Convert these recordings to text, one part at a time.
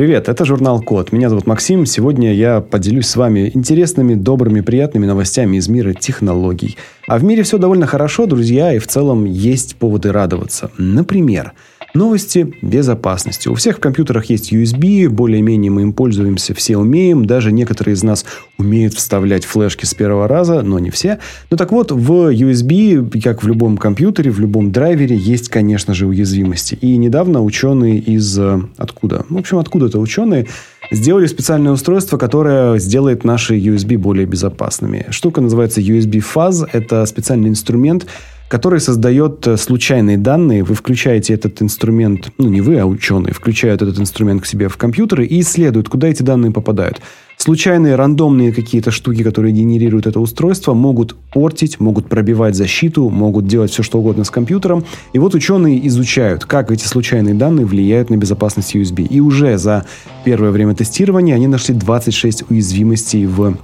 Привет, это журнал Код. Меня зовут Максим. Сегодня я поделюсь с вами интересными, добрыми, приятными новостями из мира технологий. А в мире все довольно хорошо, друзья, и в целом есть поводы радоваться. Например, Новости безопасности. У всех в компьютерах есть USB, более-менее мы им пользуемся, все умеем. Даже некоторые из нас умеют вставлять флешки с первого раза, но не все. Ну так вот, в USB, как в любом компьютере, в любом драйвере, есть, конечно же, уязвимости. И недавно ученые из... Э, откуда? В общем, откуда-то ученые сделали специальное устройство, которое сделает наши USB более безопасными. Штука называется USB Fuzz. Это специальный инструмент, который создает э, случайные данные. Вы включаете этот инструмент, ну не вы, а ученые, включают этот инструмент к себе в компьютеры и исследуют, куда эти данные попадают. Случайные рандомные какие-то штуки, которые генерируют это устройство, могут портить, могут пробивать защиту, могут делать все, что угодно с компьютером. И вот ученые изучают, как эти случайные данные влияют на безопасность USB. И уже за первое время тестирования они нашли 26 уязвимостей в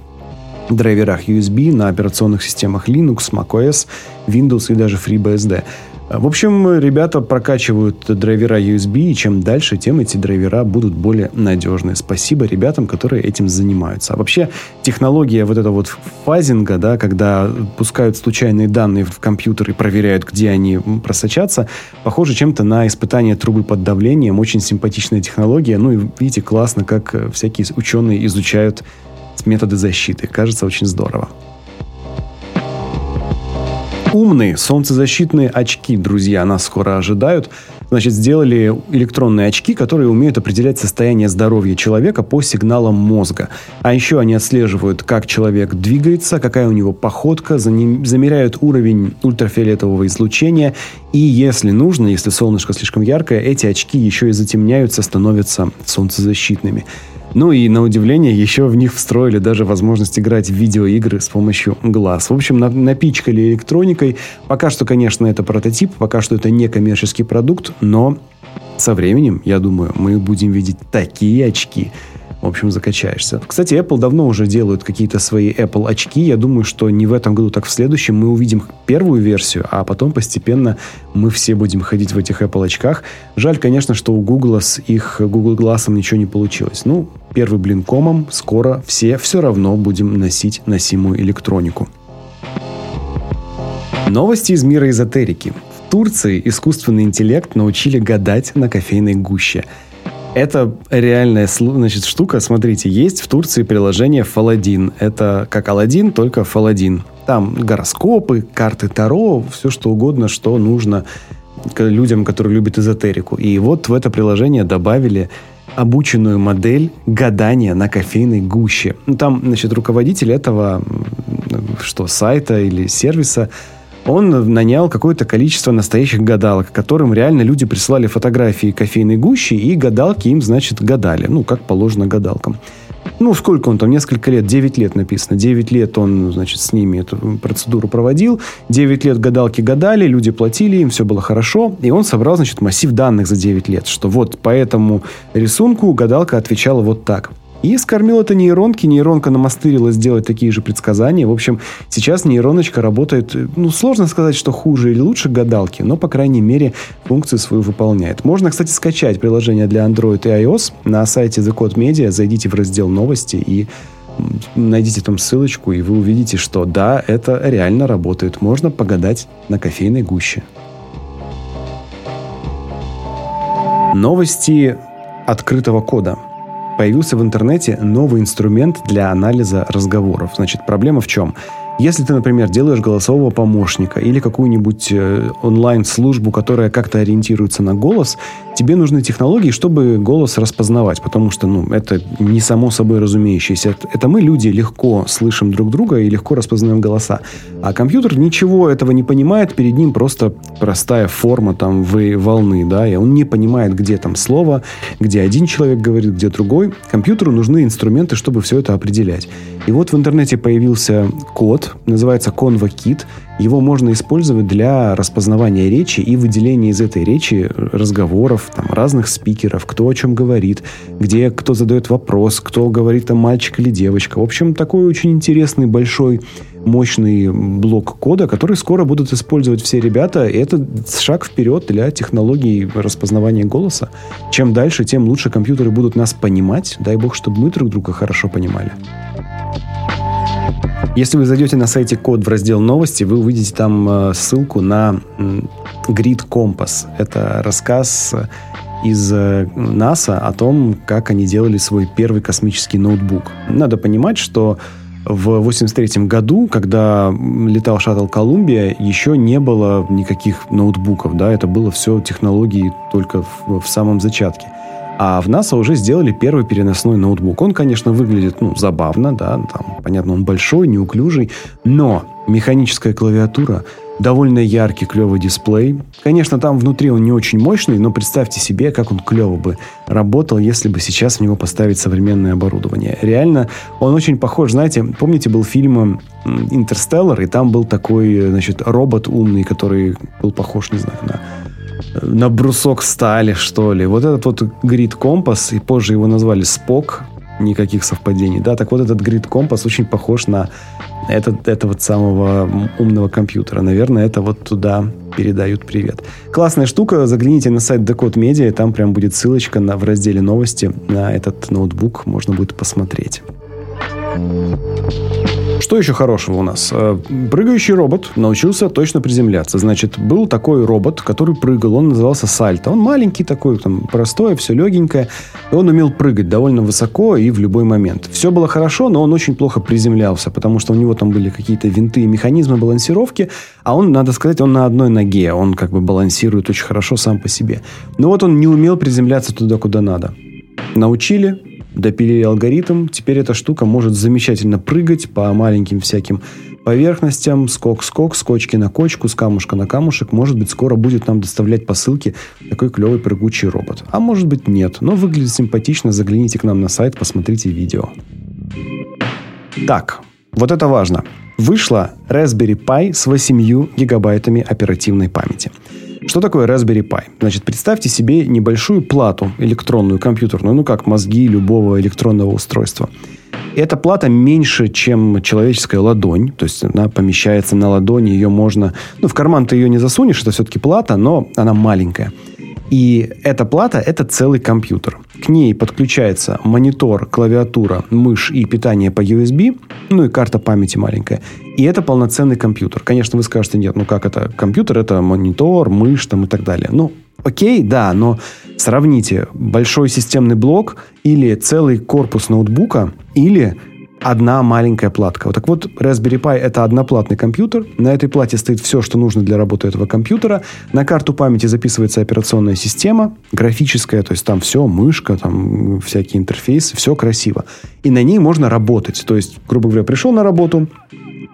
драйверах USB на операционных системах Linux, macOS, Windows и даже FreeBSD. В общем, ребята прокачивают драйвера USB, и чем дальше, тем эти драйвера будут более надежны. Спасибо ребятам, которые этим занимаются. А вообще, технология вот этого вот фазинга, да, когда пускают случайные данные в компьютер и проверяют, где они просочатся, похоже чем-то на испытание трубы под давлением. Очень симпатичная технология. Ну и видите, классно, как всякие ученые изучают методы защиты. Кажется очень здорово. Умные солнцезащитные очки, друзья, нас скоро ожидают. Значит, сделали электронные очки, которые умеют определять состояние здоровья человека по сигналам мозга. А еще они отслеживают, как человек двигается, какая у него походка, замеряют уровень ультрафиолетового излучения. И если нужно, если солнышко слишком яркое, эти очки еще и затемняются, становятся солнцезащитными. Ну и, на удивление, еще в них встроили даже возможность играть в видеоигры с помощью глаз. В общем, напичкали электроникой. Пока что, конечно, это прототип, пока что это не коммерческий продукт, но со временем, я думаю, мы будем видеть такие очки, в общем, закачаешься. Кстати, Apple давно уже делают какие-то свои Apple очки. Я думаю, что не в этом году, так в следующем мы увидим первую версию, а потом постепенно мы все будем ходить в этих Apple очках. Жаль, конечно, что у Google с их Google Glass ничего не получилось. Ну, первый блин комом, скоро все все равно будем носить носимую электронику. Новости из мира эзотерики. В Турции искусственный интеллект научили гадать на кофейной гуще – это реальная значит, штука. Смотрите, есть в Турции приложение Фаладин. Это как Алладин, только Фаладин. Там гороскопы, карты Таро, все что угодно, что нужно людям, которые любят эзотерику. И вот в это приложение добавили обученную модель гадания на кофейной гуще. Ну, там, значит, руководитель этого что, сайта или сервиса он нанял какое-то количество настоящих гадалок, которым реально люди присылали фотографии кофейной гущи, и гадалки им, значит, гадали. Ну, как положено гадалкам. Ну, сколько он там, несколько лет, 9 лет написано. 9 лет он, значит, с ними эту процедуру проводил. 9 лет гадалки гадали, люди платили, им все было хорошо. И он собрал, значит, массив данных за 9 лет, что вот по этому рисунку гадалка отвечала вот так. И скормил это нейронке, нейронка намастырила сделать такие же предсказания. В общем, сейчас нейроночка работает, ну, сложно сказать, что хуже или лучше гадалки, но, по крайней мере, функцию свою выполняет. Можно, кстати, скачать приложение для Android и iOS на сайте The Code Media, зайдите в раздел новости и найдите там ссылочку, и вы увидите, что да, это реально работает. Можно погадать на кофейной гуще. Новости открытого кода – появился в интернете новый инструмент для анализа разговоров. Значит, проблема в чем? Если ты, например, делаешь голосового помощника или какую-нибудь э, онлайн-службу, которая как-то ориентируется на голос, тебе нужны технологии, чтобы голос распознавать, потому что ну, это не само собой разумеющееся. Это мы, люди, легко слышим друг друга и легко распознаем голоса. А компьютер ничего этого не понимает, перед ним просто простая форма там волны, да, и он не понимает, где там слово, где один человек говорит, где другой. Компьютеру нужны инструменты, чтобы все это определять. И вот в интернете появился код, называется ConvaKit. Его можно использовать для распознавания речи и выделения из этой речи разговоров, там, разных спикеров, кто о чем говорит, где кто задает вопрос, кто говорит, там, мальчик или девочка. В общем, такой очень интересный большой мощный блок кода, который скоро будут использовать все ребята. И это шаг вперед для технологий распознавания голоса. Чем дальше, тем лучше компьютеры будут нас понимать. Дай бог, чтобы мы друг друга хорошо понимали. Если вы зайдете на сайте Код в раздел новости, вы увидите там э, ссылку на Grid Compass. Это рассказ из э, НАСА о том, как они делали свой первый космический ноутбук. Надо понимать, что в 83 году, когда летал шаттл Колумбия, еще не было никаких ноутбуков, да, это было все технологии только в, в самом зачатке. А в НАСА уже сделали первый переносной ноутбук. Он, конечно, выглядит, ну, забавно, да, там, понятно, он большой, неуклюжий, но механическая клавиатура, довольно яркий, клевый дисплей. Конечно, там внутри он не очень мощный, но представьте себе, как он клево бы работал, если бы сейчас в него поставить современное оборудование. Реально, он очень похож, знаете, помните, был фильм «Интерстеллар», и там был такой, значит, робот умный, который был похож, не знаю, на на брусок стали, что ли. Вот этот вот грид компас, и позже его назвали Спок, никаких совпадений, да, так вот этот грид компас очень похож на этот, этого самого умного компьютера. Наверное, это вот туда передают привет. Классная штука, загляните на сайт Decode Media, там прям будет ссылочка на, в разделе новости на этот ноутбук, можно будет посмотреть. Что еще хорошего у нас? Э, прыгающий робот научился точно приземляться. Значит, был такой робот, который прыгал, он назывался Сальто. Он маленький такой, там, простой, все легенькое. И он умел прыгать довольно высоко и в любой момент. Все было хорошо, но он очень плохо приземлялся, потому что у него там были какие-то винты и механизмы балансировки, а он, надо сказать, он на одной ноге. Он как бы балансирует очень хорошо сам по себе. Но вот он не умел приземляться туда, куда надо. Научили, допилили алгоритм, теперь эта штука может замечательно прыгать по маленьким всяким поверхностям, скок-скок, скочки на кочку, с камушка на камушек. Может быть, скоро будет нам доставлять посылки такой клевый прыгучий робот. А может быть, нет. Но выглядит симпатично. Загляните к нам на сайт, посмотрите видео. Так, вот это важно. Вышла Raspberry Pi с 8 гигабайтами оперативной памяти. Что такое Raspberry Pi? Значит, представьте себе небольшую плату электронную, компьютерную, ну как мозги любого электронного устройства. Эта плата меньше, чем человеческая ладонь, то есть она помещается на ладони, ее можно... Ну, в карман ты ее не засунешь, это все-таки плата, но она маленькая. И эта плата – это целый компьютер. К ней подключается монитор, клавиатура, мышь и питание по USB, ну и карта памяти маленькая. И это полноценный компьютер. Конечно, вы скажете, нет, ну как это? Компьютер – это монитор, мышь там и так далее. Ну, окей, да, но сравните большой системный блок или целый корпус ноутбука, или одна маленькая платка. Вот так вот, Raspberry Pi это одноплатный компьютер. На этой плате стоит все, что нужно для работы этого компьютера. На карту памяти записывается операционная система, графическая, то есть там все, мышка, там всякие интерфейсы, все красиво. И на ней можно работать. То есть, грубо говоря, пришел на работу,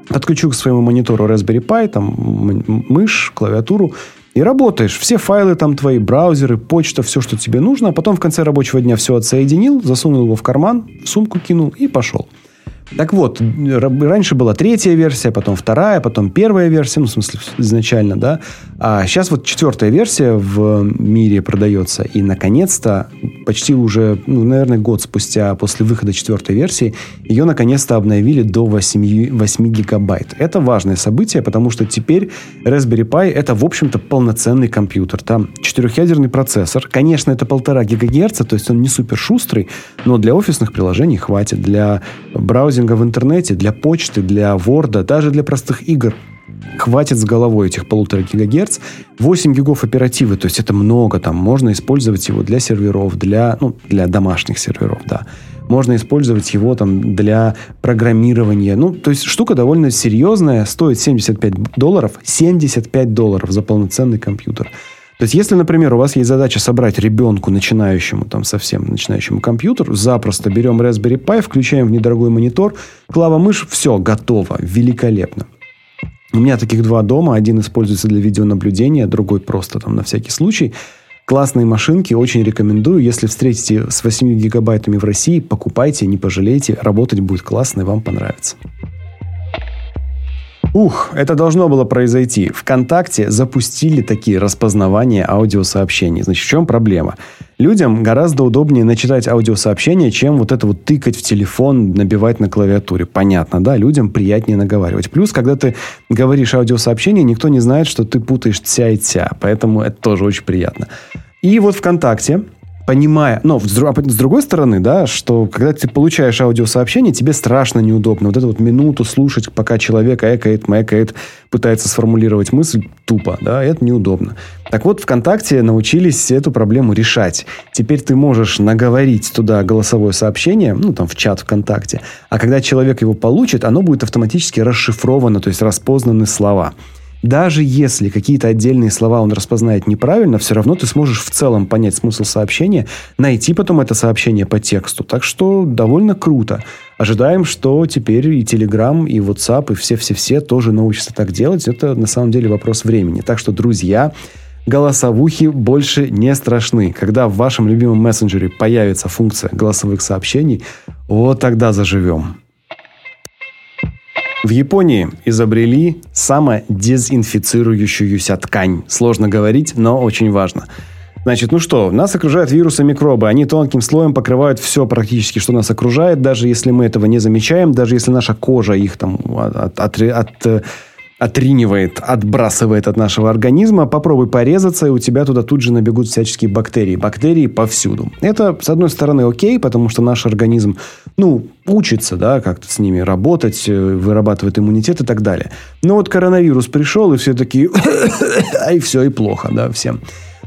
подключу к своему монитору Raspberry Pi, там мышь, клавиатуру, и работаешь. Все файлы там твои, браузеры, почта, все, что тебе нужно. А потом в конце рабочего дня все отсоединил, засунул его в карман, в сумку кинул и пошел. Так вот, раньше была третья версия, потом вторая, потом первая версия, ну, в смысле, изначально, да. А сейчас вот четвертая версия в мире продается. И, наконец-то, почти уже, ну, наверное, год спустя после выхода четвертой версии, ее, наконец-то, обновили до 8, 8 гигабайт. Это важное событие, потому что теперь Raspberry Pi — это, в общем-то, полноценный компьютер. Там четырехъядерный процессор. Конечно, это полтора гигагерца, то есть он не супер шустрый, но для офисных приложений хватит. Для браузера браузинга в интернете, для почты, для Word, даже для простых игр хватит с головой этих полутора гигагерц. 8 гигов оперативы, то есть это много, там можно использовать его для серверов, для, ну, для домашних серверов, да. Можно использовать его там для программирования. Ну, то есть штука довольно серьезная, стоит 75 долларов, 75 долларов за полноценный компьютер. То есть, если, например, у вас есть задача собрать ребенку, начинающему, там, совсем начинающему компьютер, запросто берем Raspberry Pi, включаем в недорогой монитор, клава-мышь, все, готово, великолепно. У меня таких два дома. Один используется для видеонаблюдения, другой просто там на всякий случай. Классные машинки, очень рекомендую. Если встретите с 8 гигабайтами в России, покупайте, не пожалейте. Работать будет классно и вам понравится. Ух, это должно было произойти. ВКонтакте запустили такие распознавания аудиосообщений. Значит, в чем проблема? Людям гораздо удобнее начитать аудиосообщение, чем вот это вот тыкать в телефон, набивать на клавиатуре. Понятно, да? Людям приятнее наговаривать. Плюс, когда ты говоришь аудиосообщение, никто не знает, что ты путаешь тя и тя. Поэтому это тоже очень приятно. И вот ВКонтакте понимая, но с, с другой стороны, да, что когда ты получаешь аудиосообщение, тебе страшно неудобно. Вот эту вот минуту слушать, пока человек экает, мэкает, пытается сформулировать мысль тупо, да, это неудобно. Так вот, ВКонтакте научились эту проблему решать. Теперь ты можешь наговорить туда голосовое сообщение, ну, там, в чат ВКонтакте, а когда человек его получит, оно будет автоматически расшифровано, то есть распознаны слова. Даже если какие-то отдельные слова он распознает неправильно, все равно ты сможешь в целом понять смысл сообщения, найти потом это сообщение по тексту. Так что довольно круто. Ожидаем, что теперь и Telegram, и WhatsApp, и все-все-все тоже научатся так делать. Это на самом деле вопрос времени. Так что, друзья, голосовухи больше не страшны. Когда в вашем любимом мессенджере появится функция голосовых сообщений, вот тогда заживем. В Японии изобрели самодезинфицирующуюся ткань. Сложно говорить, но очень важно. Значит, ну что, нас окружают вирусы, микробы. Они тонким слоем покрывают все практически, что нас окружает, даже если мы этого не замечаем, даже если наша кожа их там от, от, от, от отринивает, отбрасывает от нашего организма. Попробуй порезаться, и у тебя туда тут же набегут всяческие бактерии. Бактерии повсюду. Это, с одной стороны, окей, потому что наш организм, ну, учится, да, как-то с ними работать, э, вырабатывает иммунитет и так далее. Но вот коронавирус пришел, и все такие, и все, и плохо, да, всем.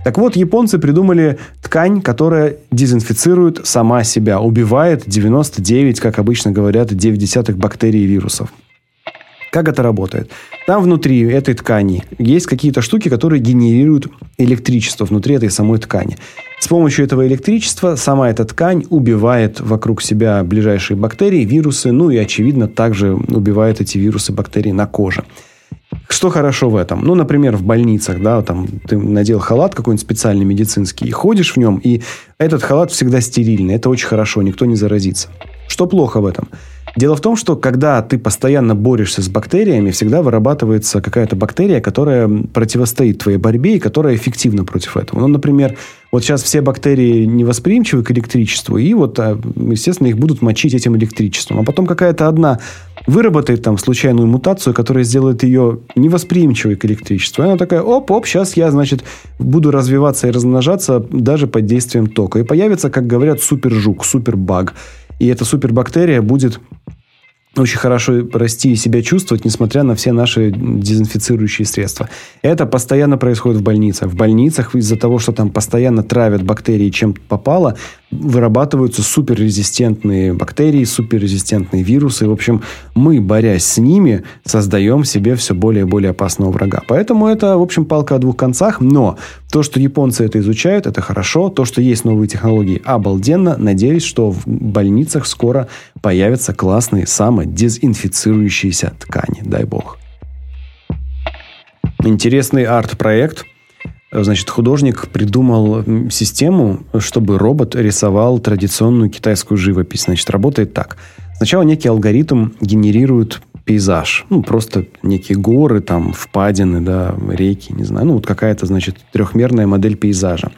Так вот, японцы придумали ткань, которая дезинфицирует сама себя, убивает 99, как обычно говорят, 9 бактерий и вирусов. Как это работает? Там внутри этой ткани есть какие-то штуки, которые генерируют электричество внутри этой самой ткани. С помощью этого электричества сама эта ткань убивает вокруг себя ближайшие бактерии, вирусы, ну и, очевидно, также убивает эти вирусы, бактерии на коже. Что хорошо в этом? Ну, например, в больницах, да, там ты надел халат какой-нибудь специальный медицинский и ходишь в нем, и этот халат всегда стерильный. Это очень хорошо, никто не заразится. Что плохо в этом? Дело в том, что когда ты постоянно борешься с бактериями, всегда вырабатывается какая-то бактерия, которая противостоит твоей борьбе и которая эффективна против этого. Ну, например, вот сейчас все бактерии невосприимчивы к электричеству, и вот, а, естественно, их будут мочить этим электричеством. А потом какая-то одна выработает там случайную мутацию, которая сделает ее невосприимчивой к электричеству. И она такая, оп-оп, сейчас я, значит, буду развиваться и размножаться даже под действием тока. И появится, как говорят, супержук, супербаг. И эта супербактерия будет очень хорошо расти и себя чувствовать, несмотря на все наши дезинфицирующие средства. Это постоянно происходит в больницах. В больницах из-за того, что там постоянно травят бактерии, чем попало, вырабатываются суперрезистентные бактерии, суперрезистентные вирусы. В общем, мы, борясь с ними, создаем себе все более и более опасного врага. Поэтому это, в общем, палка о двух концах. Но то, что японцы это изучают, это хорошо. То, что есть новые технологии, обалденно. Надеюсь, что в больницах скоро появятся классные самодезинфицирующиеся ткани. Дай бог. Интересный арт-проект – Значит, художник придумал систему, чтобы робот рисовал традиционную китайскую живопись. Значит, работает так. Сначала некий алгоритм генерирует пейзаж. Ну, просто некие горы, там, впадины, да, реки, не знаю. Ну, вот какая-то, значит, трехмерная модель пейзажа.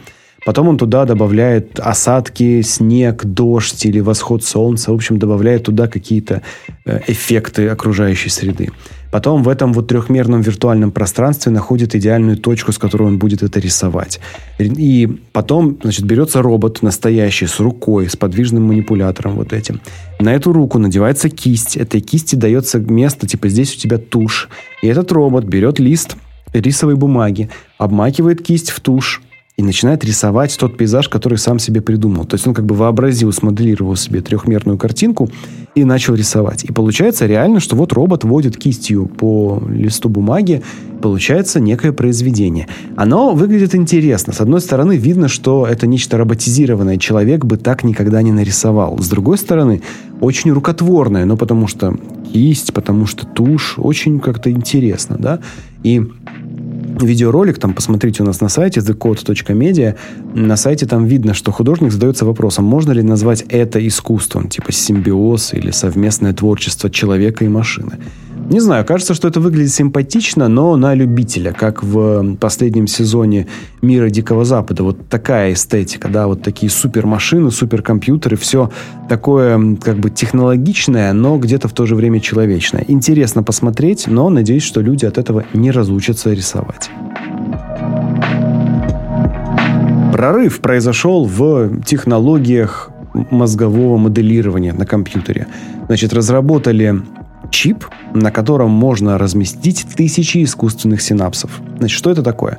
Потом он туда добавляет осадки, снег, дождь или восход солнца. В общем, добавляет туда какие-то э, эффекты окружающей среды. Потом в этом вот трехмерном виртуальном пространстве находит идеальную точку, с которой он будет это рисовать. И потом, значит, берется робот настоящий с рукой, с подвижным манипулятором вот этим. На эту руку надевается кисть. Этой кисти дается место, типа здесь у тебя тушь. И этот робот берет лист рисовой бумаги, обмакивает кисть в тушь, и начинает рисовать тот пейзаж, который сам себе придумал. То есть он как бы вообразил, смоделировал себе трехмерную картинку и начал рисовать. И получается реально, что вот робот водит кистью по листу бумаги, получается некое произведение. Оно выглядит интересно. С одной стороны, видно, что это нечто роботизированное. Человек бы так никогда не нарисовал. С другой стороны, очень рукотворное, но потому что кисть, потому что тушь, очень как-то интересно, да. И видеоролик, там посмотрите у нас на сайте thecode.media, на сайте там видно, что художник задается вопросом, можно ли назвать это искусством, типа симбиоз или совместное творчество человека и машины. Не знаю, кажется, что это выглядит симпатично, но на любителя, как в последнем сезоне «Мира Дикого Запада». Вот такая эстетика, да, вот такие супермашины, суперкомпьютеры, все такое как бы технологичное, но где-то в то же время человечное. Интересно посмотреть, но надеюсь, что люди от этого не разучатся рисовать. Прорыв произошел в технологиях мозгового моделирования на компьютере. Значит, разработали чип, на котором можно разместить тысячи искусственных синапсов. Значит, что это такое?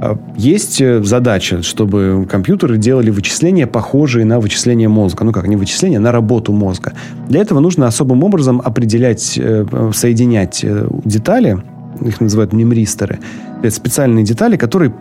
А, есть э, задача, чтобы компьютеры делали вычисления, похожие на вычисления мозга. Ну как, не вычисления, на работу мозга. Для этого нужно особым образом определять, э, соединять э, детали, их называют мемристоры. Это специальные детали, которые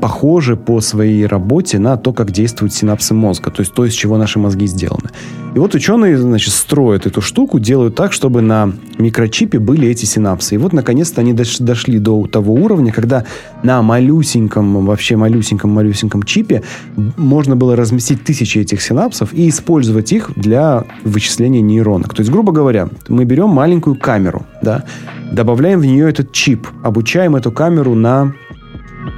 похожи по своей работе на то, как действуют синапсы мозга, то есть то, из чего наши мозги сделаны. И вот ученые, значит, строят эту штуку, делают так, чтобы на микрочипе были эти синапсы. И вот, наконец-то, они дошли до того уровня, когда на малюсеньком, вообще малюсеньком-малюсеньком чипе можно было разместить тысячи этих синапсов и использовать их для вычисления нейронок. То есть, грубо говоря, мы берем маленькую камеру, да, добавляем в нее этот чип, обучаем эту камеру на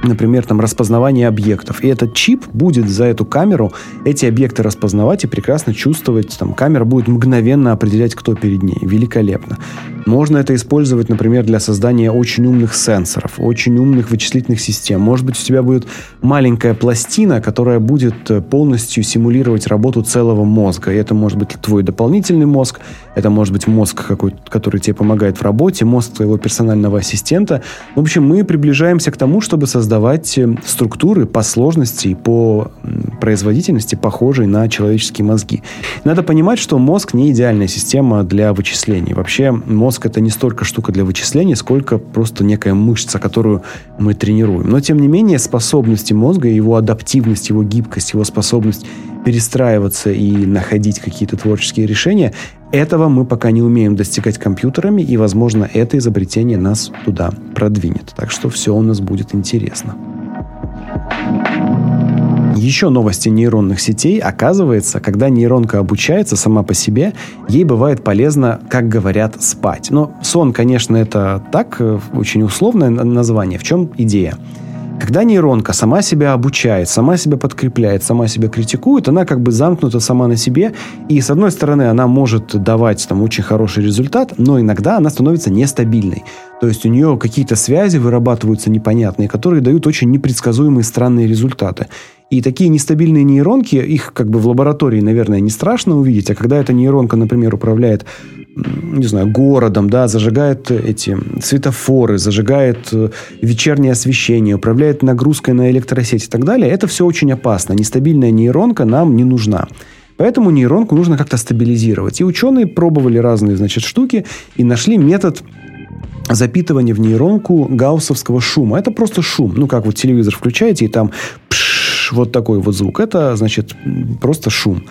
например, там распознавание объектов. И этот чип будет за эту камеру эти объекты распознавать и прекрасно чувствовать. Там камера будет мгновенно определять, кто перед ней. Великолепно. Можно это использовать, например, для создания очень умных сенсоров, очень умных вычислительных систем. Может быть, у тебя будет маленькая пластина, которая будет э, полностью симулировать работу целого мозга. И это может быть твой дополнительный мозг, это может быть мозг, какой, который тебе помогает в работе, мозг твоего персонального ассистента. В общем, мы приближаемся к тому, чтобы создавать э, структуры по сложности и по производительности, похожие на человеческие мозги. Надо понимать, что мозг не идеальная система для вычислений. Вообще, мозг мозг это не столько штука для вычислений, сколько просто некая мышца, которую мы тренируем. Но, тем не менее, способности мозга, его адаптивность, его гибкость, его способность перестраиваться и находить какие-то творческие решения, этого мы пока не умеем достигать компьютерами, и, возможно, это изобретение нас туда продвинет. Так что все у нас будет интересно. Еще новости нейронных сетей. Оказывается, когда нейронка обучается сама по себе, ей бывает полезно, как говорят, спать. Но сон, конечно, это так, э, очень условное название. В чем идея? Когда нейронка сама себя обучает, сама себя подкрепляет, сама себя критикует, она как бы замкнута сама на себе, и с одной стороны она может давать там очень хороший результат, но иногда она становится нестабильной. То есть у нее какие-то связи вырабатываются непонятные, которые дают очень непредсказуемые странные результаты. И такие нестабильные нейронки, их как бы в лаборатории, наверное, не страшно увидеть, а когда эта нейронка, например, управляет не знаю, городом, да, зажигает эти светофоры, зажигает э, вечернее освещение, управляет нагрузкой на электросеть и так далее, это все очень опасно. Нестабильная нейронка нам не нужна. Поэтому нейронку нужно как-то стабилизировать. И ученые пробовали разные, значит, штуки и нашли метод запитывания в нейронку гауссовского шума. Это просто шум. Ну, как вот телевизор включаете, и там пш, вот такой вот звук. Это, значит, просто шум.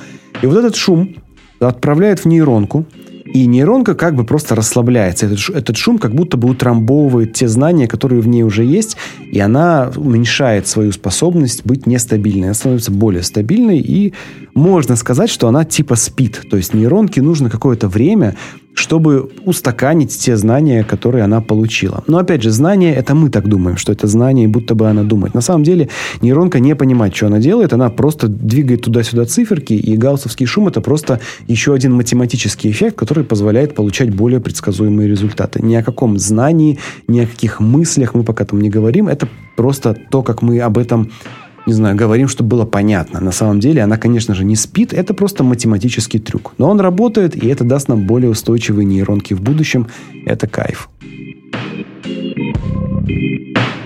И вот этот шум отправляет в нейронку, и нейронка как бы просто расслабляется. Этот, этот шум как будто бы утрамбовывает те знания, которые в ней уже есть, и она уменьшает свою способность быть нестабильной. Она становится более стабильной, и можно сказать, что она типа спит. То есть нейронке нужно какое-то время, чтобы устаканить те знания, которые она получила. Но опять же, знания, это мы так думаем, что это знание, будто бы она думает. На самом деле нейронка не понимает, что она делает, она просто двигает туда-сюда циферки, и гауссовский шум это просто еще один математический эффект, который позволяет получать более предсказуемые результаты. Ни о каком знании, ни о каких мыслях мы пока там не говорим, это просто то, как мы об этом не знаю, говорим, чтобы было понятно. На самом деле она, конечно же, не спит, это просто математический трюк. Но он работает, и это даст нам более устойчивые нейронки в будущем. Это кайф.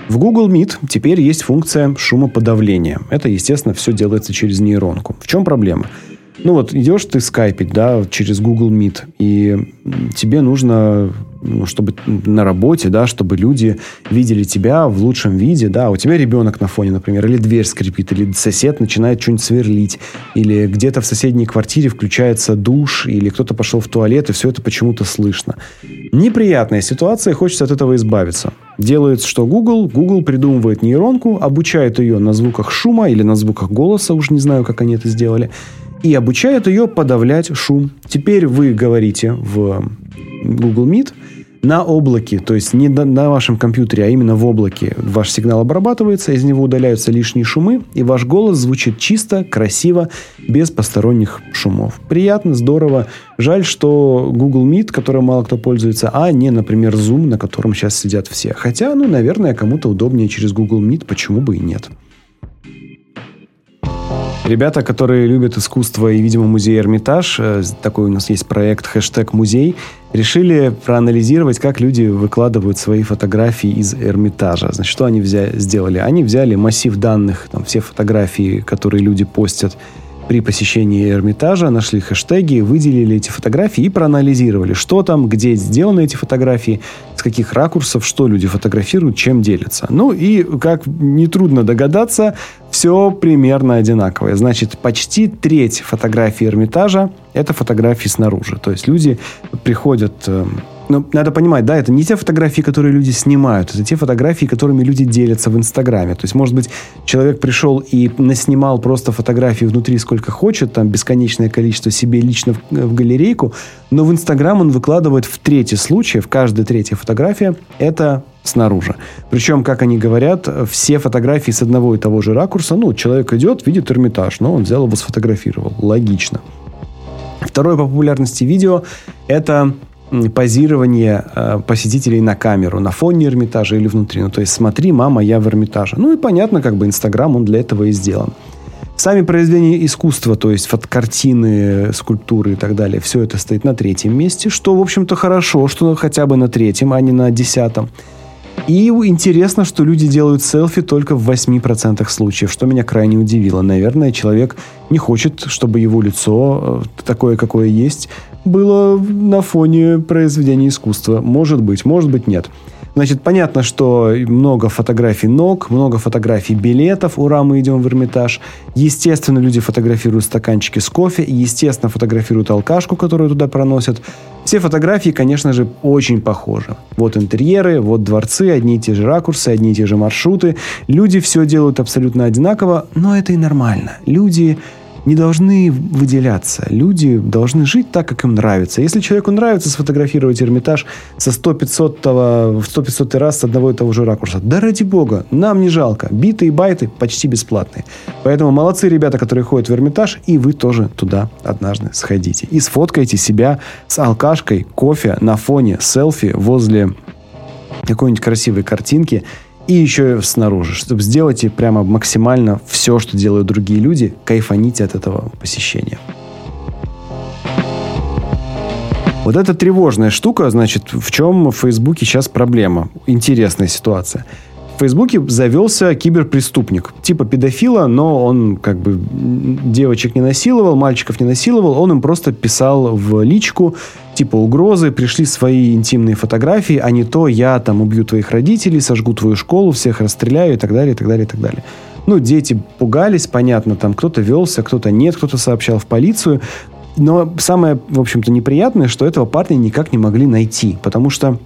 В Google Meet теперь есть функция шумоподавления. Это, естественно, все делается через нейронку. В чем проблема? Ну вот идешь ты скайпить, да, через Google Meet, и тебе нужно, ну, чтобы на работе, да, чтобы люди видели тебя в лучшем виде, да, у тебя ребенок на фоне, например, или дверь скрипит, или сосед начинает что-нибудь сверлить, или где-то в соседней квартире включается душ, или кто-то пошел в туалет, и все это почему-то слышно. Неприятная ситуация, хочется от этого избавиться. Делает что Google? Google придумывает нейронку, обучает ее на звуках шума или на звуках голоса, уж не знаю, как они это сделали, и обучают ее подавлять шум. Теперь вы говорите в Google Meet, на облаке, то есть не на вашем компьютере, а именно в облаке ваш сигнал обрабатывается, из него удаляются лишние шумы, и ваш голос звучит чисто, красиво, без посторонних шумов. Приятно, здорово. Жаль, что Google Meet, которым мало кто пользуется, а не, например, Zoom, на котором сейчас сидят все. Хотя, ну, наверное, кому-то удобнее через Google Meet, почему бы и нет. Ребята, которые любят искусство и, видимо, музей Эрмитаж, э, такой у нас есть проект хэштег музей, решили проанализировать, как люди выкладывают свои фотографии из Эрмитажа. Значит, что они взяли, сделали? Они взяли массив данных, там, все фотографии, которые люди постят при посещении Эрмитажа, нашли хэштеги, выделили эти фотографии и проанализировали, что там, где сделаны эти фотографии, с каких ракурсов, что люди фотографируют, чем делятся. Ну и, как нетрудно догадаться, все примерно одинаковое. Значит, почти треть фотографий Эрмитажа – это фотографии снаружи. То есть люди приходят эм, ну, надо понимать, да, это не те фотографии, которые люди снимают, это те фотографии, которыми люди делятся в Инстаграме. То есть, может быть, человек пришел и наснимал просто фотографии внутри сколько хочет, там бесконечное количество себе лично в, в галерейку, но в Инстаграм он выкладывает в трети случаев, каждая третья фотография – это снаружи. Причем, как они говорят, все фотографии с одного и того же ракурса. Ну, человек идет, видит Эрмитаж, но он взял его сфотографировал. Логично. Второе по популярности видео – это позирование э, посетителей на камеру, на фоне Эрмитажа или внутри. Ну, то есть, смотри, мама, я в Эрмитаже. Ну и понятно, как бы Инстаграм, он для этого и сделан. Сами произведения искусства, то есть картины, скульптуры и так далее, все это стоит на третьем месте, что, в общем-то, хорошо, что хотя бы на третьем, а не на десятом. И интересно, что люди делают селфи только в 8% случаев, что меня крайне удивило. Наверное, человек не хочет, чтобы его лицо, э, такое, какое есть, было на фоне произведения искусства. Может быть, может быть, нет. Значит, понятно, что много фотографий ног, много фотографий билетов. Ура, мы идем в Эрмитаж. Естественно, люди фотографируют стаканчики с кофе. Естественно, фотографируют алкашку, которую туда проносят. Все фотографии, конечно же, очень похожи. Вот интерьеры, вот дворцы, одни и те же ракурсы, одни и те же маршруты. Люди все делают абсолютно одинаково, но это и нормально. Люди не должны выделяться. Люди должны жить так, как им нравится. Если человеку нравится сфотографировать Эрмитаж со 100-500 в 100-500 раз с одного и того же ракурса, да ради бога, нам не жалко. Биты и байты почти бесплатные. Поэтому молодцы ребята, которые ходят в Эрмитаж, и вы тоже туда однажды сходите. И сфоткайте себя с алкашкой, кофе на фоне селфи возле какой-нибудь красивой картинки – и еще снаружи, чтобы сделать прямо максимально все, что делают другие люди, кайфаните от этого посещения. Вот эта тревожная штука, значит, в чем в Фейсбуке сейчас проблема? Интересная ситуация. В Фейсбуке завелся киберпреступник. Типа педофила, но он как бы девочек не насиловал, мальчиков не насиловал. Он им просто писал в личку типа угрозы, пришли свои интимные фотографии, а не то я там убью твоих родителей, сожгу твою школу, всех расстреляю и так далее, и так далее, и так далее. Ну, дети пугались, понятно, там кто-то велся, кто-то нет, кто-то сообщал в полицию. Но самое, в общем-то, неприятное, что этого парня никак не могли найти, потому что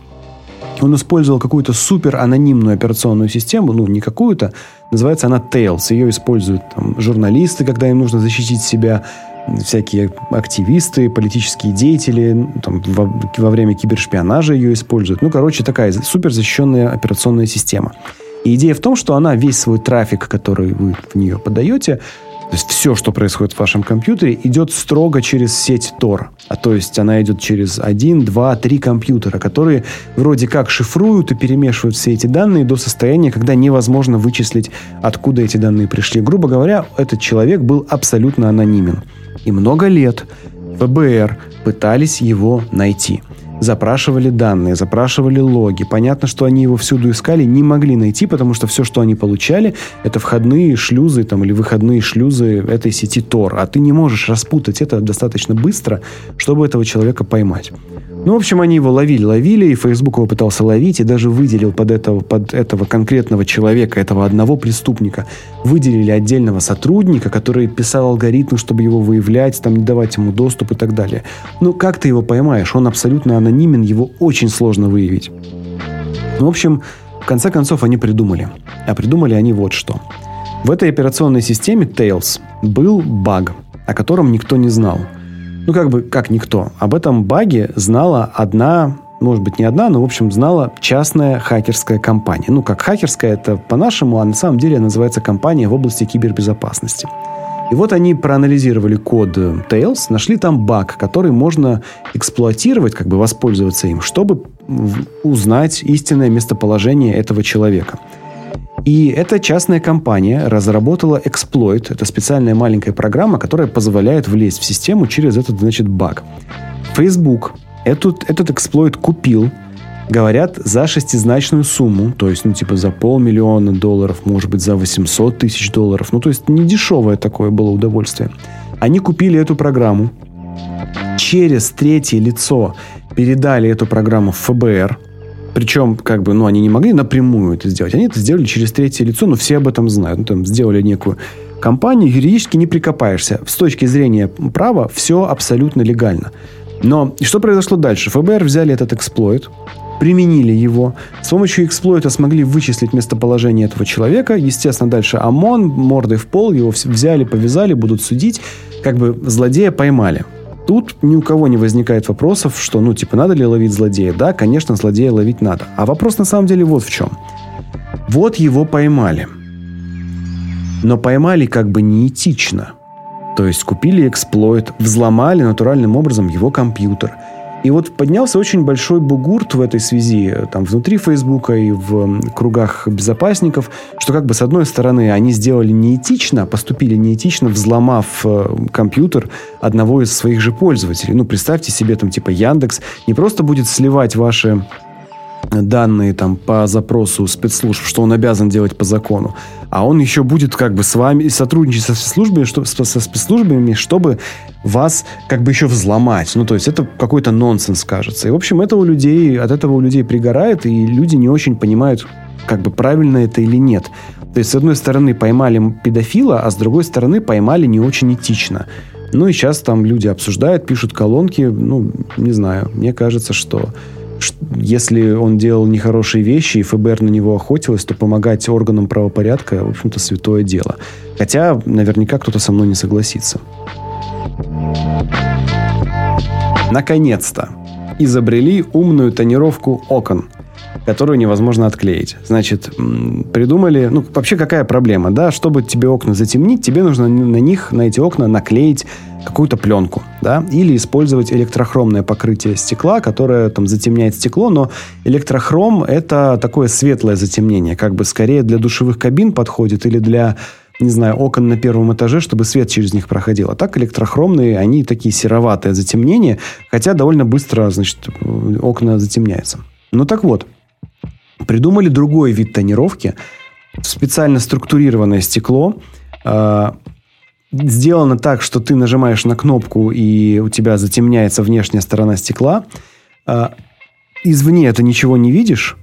он использовал какую-то супер анонимную операционную систему, ну, не какую-то, называется она Tails. Ее используют там, журналисты, когда им нужно защитить себя, всякие активисты, политические деятели там, во, во время кибершпионажа ее используют. Ну, короче, такая супер защищенная операционная система. И идея в том, что она весь свой трафик, который вы в нее подаете, то есть все, что происходит в вашем компьютере, идет строго через сеть Tor. А то есть она идет через один, два, три компьютера, которые вроде как шифруют и перемешивают все эти данные до состояния, когда невозможно вычислить, откуда эти данные пришли. Грубо говоря, этот человек был абсолютно анонимен. И много лет ФБР пытались его найти. Запрашивали данные, запрашивали логи. Понятно, что они его всюду искали, не могли найти, потому что все, что они получали, это входные шлюзы там, или выходные шлюзы этой сети Tor. А ты не можешь распутать это достаточно быстро, чтобы этого человека поймать. Ну, в общем, они его ловили, ловили, и Facebook его пытался ловить, и даже выделил под этого, под этого конкретного человека, этого одного преступника, выделили отдельного сотрудника, который писал алгоритм, чтобы его выявлять, там, давать ему доступ и так далее. Ну, как ты его поймаешь? Он абсолютно анонимен, его очень сложно выявить. Ну, в общем, в конце концов они придумали. А придумали они вот что. В этой операционной системе Tails был баг, о котором никто не знал – ну, как бы, как никто. Об этом баге знала одна может быть, не одна, но, в общем, знала частная хакерская компания. Ну, как хакерская, это по-нашему, а на самом деле называется компания в области кибербезопасности. И вот они проанализировали код Tails, нашли там баг, который можно эксплуатировать, как бы воспользоваться им, чтобы узнать истинное местоположение этого человека. И эта частная компания разработала эксплойт. Это специальная маленькая программа, которая позволяет влезть в систему через этот, значит, баг. Facebook этот, этот эксплойт купил, говорят, за шестизначную сумму, то есть, ну, типа, за полмиллиона долларов, может быть, за 800 тысяч долларов. Ну, то есть, не дешевое такое было удовольствие. Они купили эту программу, через третье лицо передали эту программу в ФБР, причем, как бы, ну, они не могли напрямую это сделать. Они это сделали через третье лицо, но все об этом знают. Ну, там сделали некую компанию, юридически не прикопаешься. С точки зрения права все абсолютно легально. Но что произошло дальше? ФБР взяли этот эксплойт, применили его. С помощью эксплойта смогли вычислить местоположение этого человека. Естественно, дальше ОМОН, мордой в пол, его взяли, повязали, будут судить. Как бы злодея поймали. Тут ни у кого не возникает вопросов, что, ну, типа, надо ли ловить злодея? Да, конечно, злодея ловить надо. А вопрос на самом деле вот в чем. Вот его поймали. Но поймали как бы неэтично. То есть купили эксплойт, взломали натуральным образом его компьютер. И вот поднялся очень большой бугурт в этой связи, там внутри Фейсбука и в кругах безопасников, что как бы с одной стороны они сделали неэтично, поступили неэтично, взломав э, компьютер одного из своих же пользователей. Ну, представьте себе там типа Яндекс не просто будет сливать ваши данные там по запросу спецслужб, что он обязан делать по закону, а он еще будет как бы с вами сотрудничать со спецслужбами, что, со спецслужбами, чтобы вас как бы еще взломать. Ну, то есть это какой-то нонсенс, кажется. И, в общем, это у людей, от этого у людей пригорает, и люди не очень понимают, как бы правильно это или нет. То есть, с одной стороны, поймали педофила, а с другой стороны, поймали не очень этично. Ну, и сейчас там люди обсуждают, пишут колонки. Ну, не знаю, мне кажется, что если он делал нехорошие вещи, и ФБР на него охотилось, то помогать органам правопорядка, в общем-то, святое дело. Хотя, наверняка, кто-то со мной не согласится. Наконец-то изобрели умную тонировку окон – которую невозможно отклеить. Значит, придумали... Ну, вообще какая проблема, да? Чтобы тебе окна затемнить, тебе нужно на них, на эти окна наклеить какую-то пленку, да, или использовать электрохромное покрытие стекла, которое там затемняет стекло, но электрохром это такое светлое затемнение, как бы скорее для душевых кабин подходит или для не знаю, окон на первом этаже, чтобы свет через них проходил. А так электрохромные, они такие сероватые затемнения, хотя довольно быстро, значит, окна затемняются. Ну так вот, Придумали другой вид тонировки. Специально структурированное стекло. Э, сделано так, что ты нажимаешь на кнопку, и у тебя затемняется внешняя сторона стекла. Э, извне это ничего не видишь,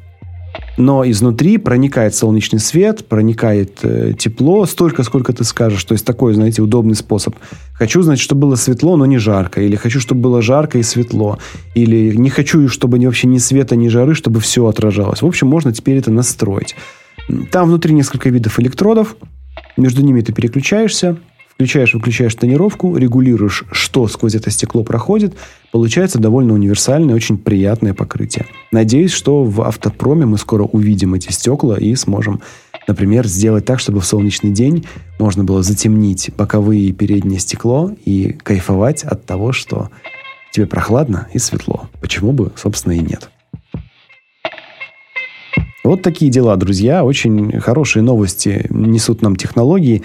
но изнутри проникает солнечный свет, проникает э, тепло, столько, сколько ты скажешь. То есть такой, знаете, удобный способ. Хочу, значит, чтобы было светло, но не жарко. Или хочу, чтобы было жарко и светло. Или не хочу, чтобы вообще ни света, ни жары, чтобы все отражалось. В общем, можно теперь это настроить. Там внутри несколько видов электродов. Между ними ты переключаешься, Включаешь, выключаешь тонировку, регулируешь, что сквозь это стекло проходит. Получается довольно универсальное, очень приятное покрытие. Надеюсь, что в автопроме мы скоро увидим эти стекла и сможем, например, сделать так, чтобы в солнечный день можно было затемнить боковые и переднее стекло и кайфовать от того, что тебе прохладно и светло. Почему бы, собственно, и нет. Вот такие дела, друзья. Очень хорошие новости несут нам технологии.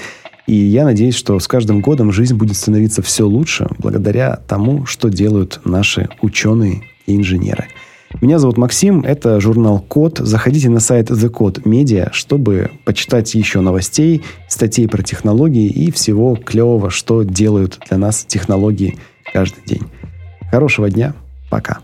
И я надеюсь, что с каждым годом жизнь будет становиться все лучше благодаря тому, что делают наши ученые и инженеры. Меня зовут Максим, это журнал Код. Заходите на сайт The Code Media, чтобы почитать еще новостей, статей про технологии и всего клевого, что делают для нас технологии каждый день. Хорошего дня, пока.